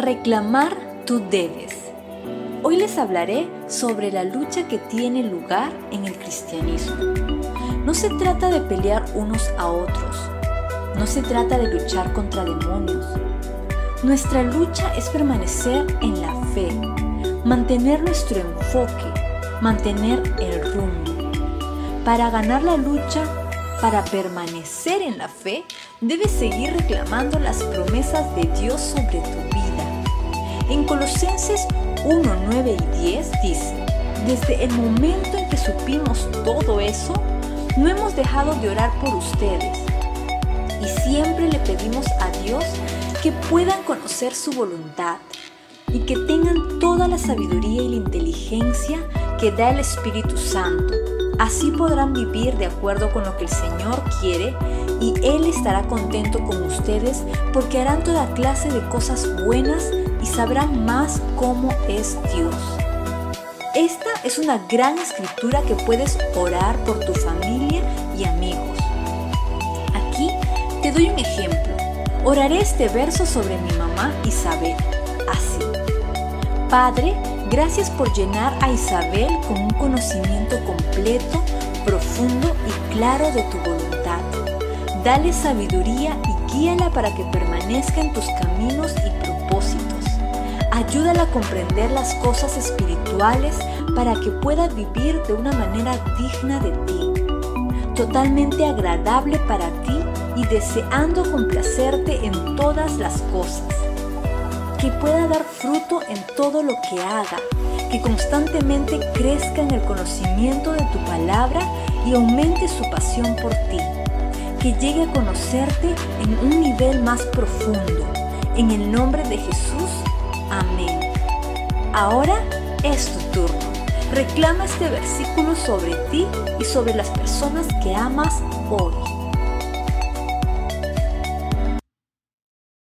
Reclamar tú debes. Hoy les hablaré sobre la lucha que tiene lugar en el cristianismo. No se trata de pelear unos a otros. No se trata de luchar contra demonios. Nuestra lucha es permanecer en la fe, mantener nuestro enfoque, mantener el rumbo. Para ganar la lucha, para permanecer en la fe, debes seguir reclamando las promesas de Dios sobre tu vida. En Colosenses 1, 9 y 10 dice, desde el momento en que supimos todo eso, no hemos dejado de orar por ustedes y siempre le pedimos a Dios que puedan conocer su voluntad y que tengan toda la sabiduría y la inteligencia que da el Espíritu Santo. Así podrán vivir de acuerdo con lo que el Señor quiere y Él estará contento con ustedes porque harán toda clase de cosas buenas y sabrán más cómo es Dios. Esta es una gran escritura que puedes orar por tu familia y amigos. Aquí te doy un ejemplo. Oraré este verso sobre mi mamá Isabel, así. Padre, gracias por llenar a Isabel con un conocimiento completo, profundo y claro de tu voluntad. Dale sabiduría y guíala para que permanezca en tus caminos y propósitos. Ayúdala a comprender las cosas espirituales para que pueda vivir de una manera digna de ti, totalmente agradable para ti y deseando complacerte en todas las cosas. Que pueda dar fruto en todo lo que haga, que constantemente crezca en el conocimiento de tu palabra y aumente su pasión por ti, que llegue a conocerte en un nivel más profundo. En el nombre de Jesús, amén. Ahora es tu turno. Reclama este versículo sobre ti y sobre las personas que amas hoy.